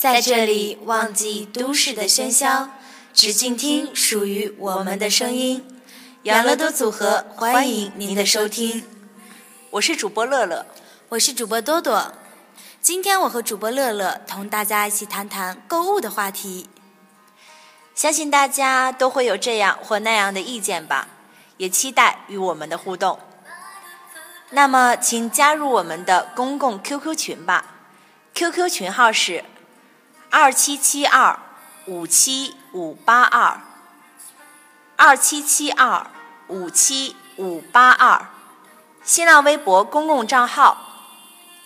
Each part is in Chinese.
在这里忘记都市的喧嚣，只静听属于我们的声音。养乐多组合欢迎您的收听，我是主播乐乐，我是主播多多。今天我和主播乐乐同大家一起谈谈购物的话题。相信大家都会有这样或那样的意见吧，也期待与我们的互动。那么，请加入我们的公共 QQ 群吧，QQ 群号是二七七二五七五八二。二七七二五七五八二，新浪微博公共账号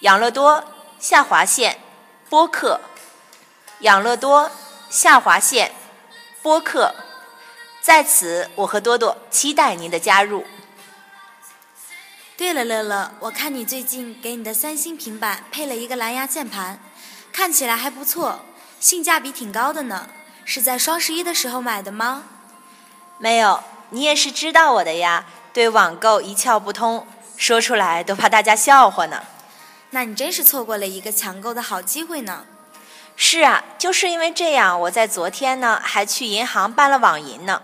养乐多下划线播客。养乐多下划线播客，在此我和多多期待您的加入。对了，乐乐，我看你最近给你的三星平板配了一个蓝牙键盘，看起来还不错，性价比挺高的呢。是在双十一的时候买的吗？没有，你也是知道我的呀，对网购一窍不通，说出来都怕大家笑话呢。那你真是错过了一个抢购的好机会呢。是啊，就是因为这样，我在昨天呢还去银行办了网银呢。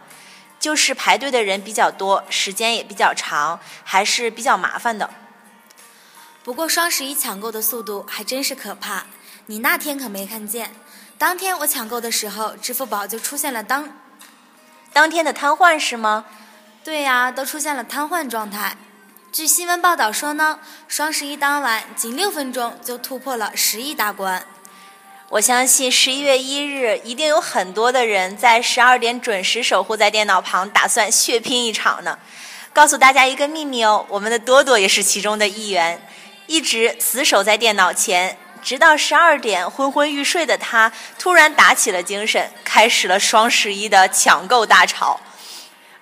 就是排队的人比较多，时间也比较长，还是比较麻烦的。不过双十一抢购的速度还真是可怕，你那天可没看见。当天我抢购的时候，支付宝就出现了当当天的瘫痪是吗？对呀，都出现了瘫痪状态。据新闻报道说呢，双十一当晚仅六分钟就突破了十亿大关。我相信十一月一日一定有很多的人在十二点准时守护在电脑旁，打算血拼一场呢。告诉大家一个秘密哦，我们的多多也是其中的一员，一直死守在电脑前，直到十二点昏昏欲睡的他，突然打起了精神，开始了双十一的抢购大潮。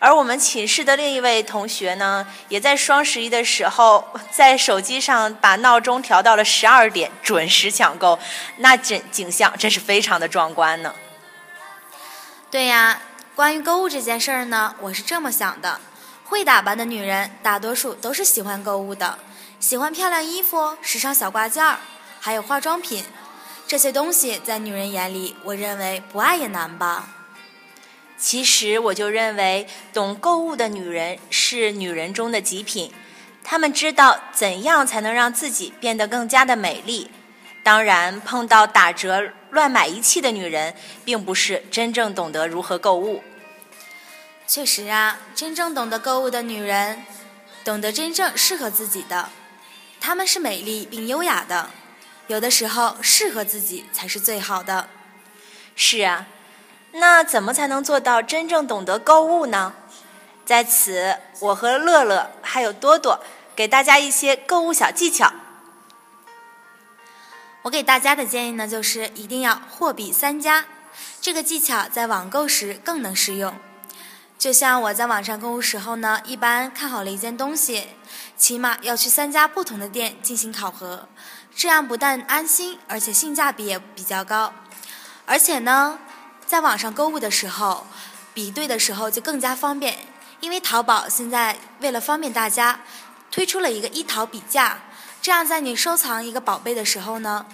而我们寝室的另一位同学呢，也在双十一的时候，在手机上把闹钟调到了十二点，准时抢购，那景景象真是非常的壮观呢。对呀，关于购物这件事儿呢，我是这么想的：会打扮的女人，大多数都是喜欢购物的，喜欢漂亮衣服、时尚小挂件儿，还有化妆品，这些东西在女人眼里，我认为不爱也难吧。其实我就认为，懂购物的女人是女人中的极品，她们知道怎样才能让自己变得更加的美丽。当然，碰到打折乱买一气的女人，并不是真正懂得如何购物。确实啊，真正懂得购物的女人，懂得真正适合自己的，她们是美丽并优雅的。有的时候，适合自己才是最好的。是啊。那怎么才能做到真正懂得购物呢？在此，我和乐乐还有多多给大家一些购物小技巧。我给大家的建议呢，就是一定要货比三家。这个技巧在网购时更能适用。就像我在网上购物时候呢，一般看好了一件东西，起码要去三家不同的店进行考核，这样不但安心，而且性价比也比较高。而且呢。在网上购物的时候，比对的时候就更加方便，因为淘宝现在为了方便大家，推出了一个一淘比价，这样在你收藏一个宝贝的时候呢，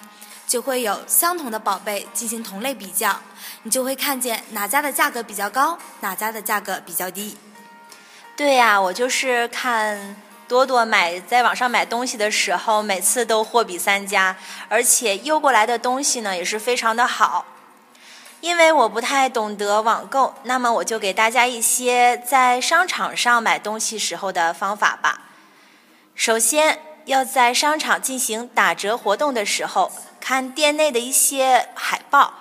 就会有相同的宝贝进行同类比较，你就会看见哪家的价格比较高，哪家的价格比较低。对呀，我就是看多多买在网上买东西的时候，每次都货比三家，而且邮过来的东西呢也是非常的好。因为我不太懂得网购，那么我就给大家一些在商场上买东西时候的方法吧。首先，要在商场进行打折活动的时候，看店内的一些海报。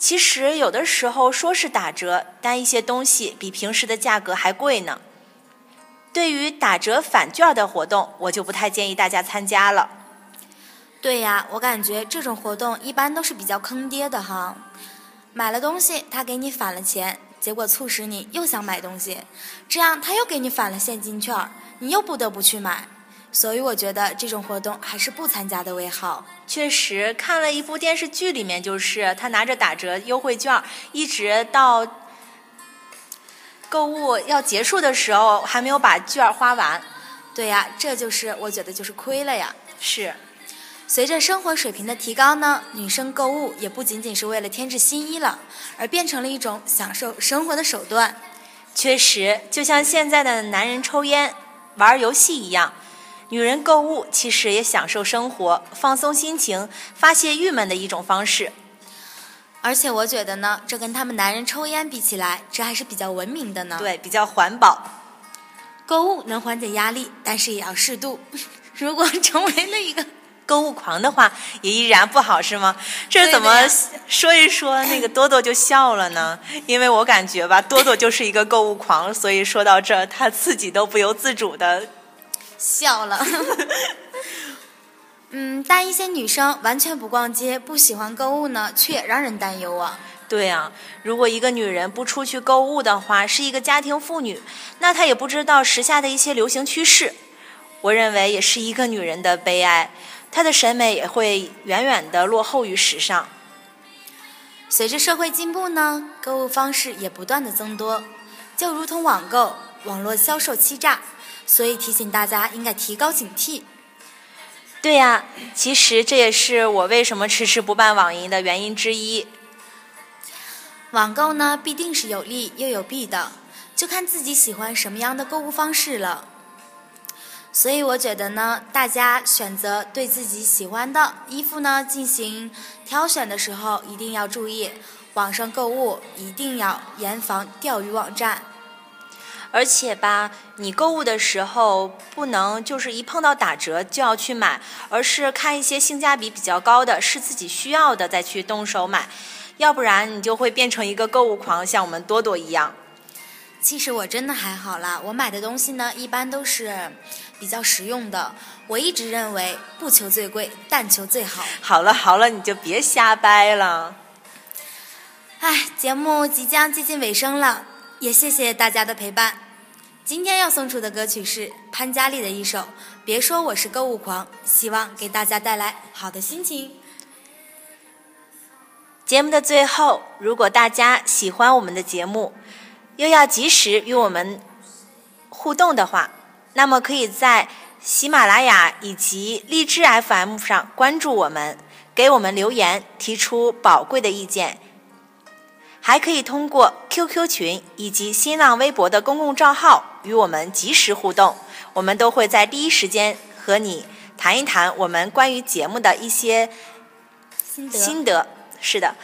其实有的时候说是打折，但一些东西比平时的价格还贵呢。对于打折返券的活动，我就不太建议大家参加了。对呀，我感觉这种活动一般都是比较坑爹的哈。买了东西，他给你返了钱，结果促使你又想买东西，这样他又给你返了现金券，你又不得不去买。所以我觉得这种活动还是不参加的为好。确实，看了一部电视剧，里面就是他拿着打折优惠券，一直到购物要结束的时候还没有把券花完。对呀，这就是我觉得就是亏了呀。是。随着生活水平的提高呢，女生购物也不仅仅是为了添置新衣了，而变成了一种享受生活的手段。确实，就像现在的男人抽烟、玩游戏一样，女人购物其实也享受生活、放松心情、发泄郁闷的一种方式。而且我觉得呢，这跟他们男人抽烟比起来，这还是比较文明的呢。对，比较环保。购物能缓解压力，但是也要适度。如果成为了一个购物狂的话，也依然不好，是吗？这怎么说一说，那个多多就笑了呢？因为我感觉吧，多多就是一个购物狂，所以说到这儿，他自己都不由自主的笑了。嗯，但一些女生完全不逛街，不喜欢购物呢，却也让人担忧啊。对啊，如果一个女人不出去购物的话，是一个家庭妇女，那她也不知道时下的一些流行趋势。我认为也是一个女人的悲哀，她的审美也会远远的落后于时尚。随着社会进步呢，购物方式也不断的增多，就如同网购、网络销售欺诈，所以提醒大家应该提高警惕。对呀，其实这也是我为什么迟迟不办网银的原因之一。网购呢，必定是有利又有弊的，就看自己喜欢什么样的购物方式了。所以我觉得呢，大家选择对自己喜欢的衣服呢进行挑选的时候，一定要注意，网上购物一定要严防钓鱼网站。而且吧，你购物的时候不能就是一碰到打折就要去买，而是看一些性价比比较高的，是自己需要的再去动手买，要不然你就会变成一个购物狂，像我们多多一样。其实我真的还好啦，我买的东西呢一般都是比较实用的。我一直认为不求最贵，但求最好。好了好了，你就别瞎掰了。哎，节目即将接近尾声了。也谢谢大家的陪伴。今天要送出的歌曲是潘嘉丽的一首《别说我是购物狂》，希望给大家带来好的心情。节目的最后，如果大家喜欢我们的节目，又要及时与我们互动的话，那么可以在喜马拉雅以及荔枝 FM 上关注我们，给我们留言，提出宝贵的意见。还可以通过 QQ 群以及新浪微博的公共账号与我们及时互动，我们都会在第一时间和你谈一谈我们关于节目的一些心得。心得。是的，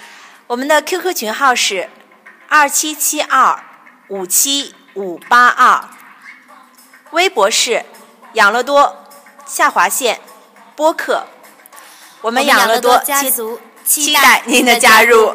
我们的 QQ 群号是二七七二五七五八二，微博是养乐多下划线播客，我们养乐多家族期待您的加入。